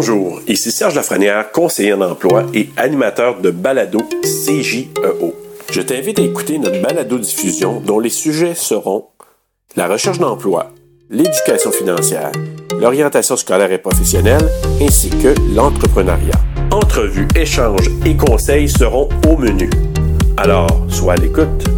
Bonjour, ici Serge Lafrenière, conseiller en emploi et animateur de Balado CJEO. Je t'invite à écouter notre balado-diffusion dont les sujets seront la recherche d'emploi, l'éducation financière, l'orientation scolaire et professionnelle, ainsi que l'entrepreneuriat. Entrevues, échanges et conseils seront au menu. Alors, sois à l'écoute.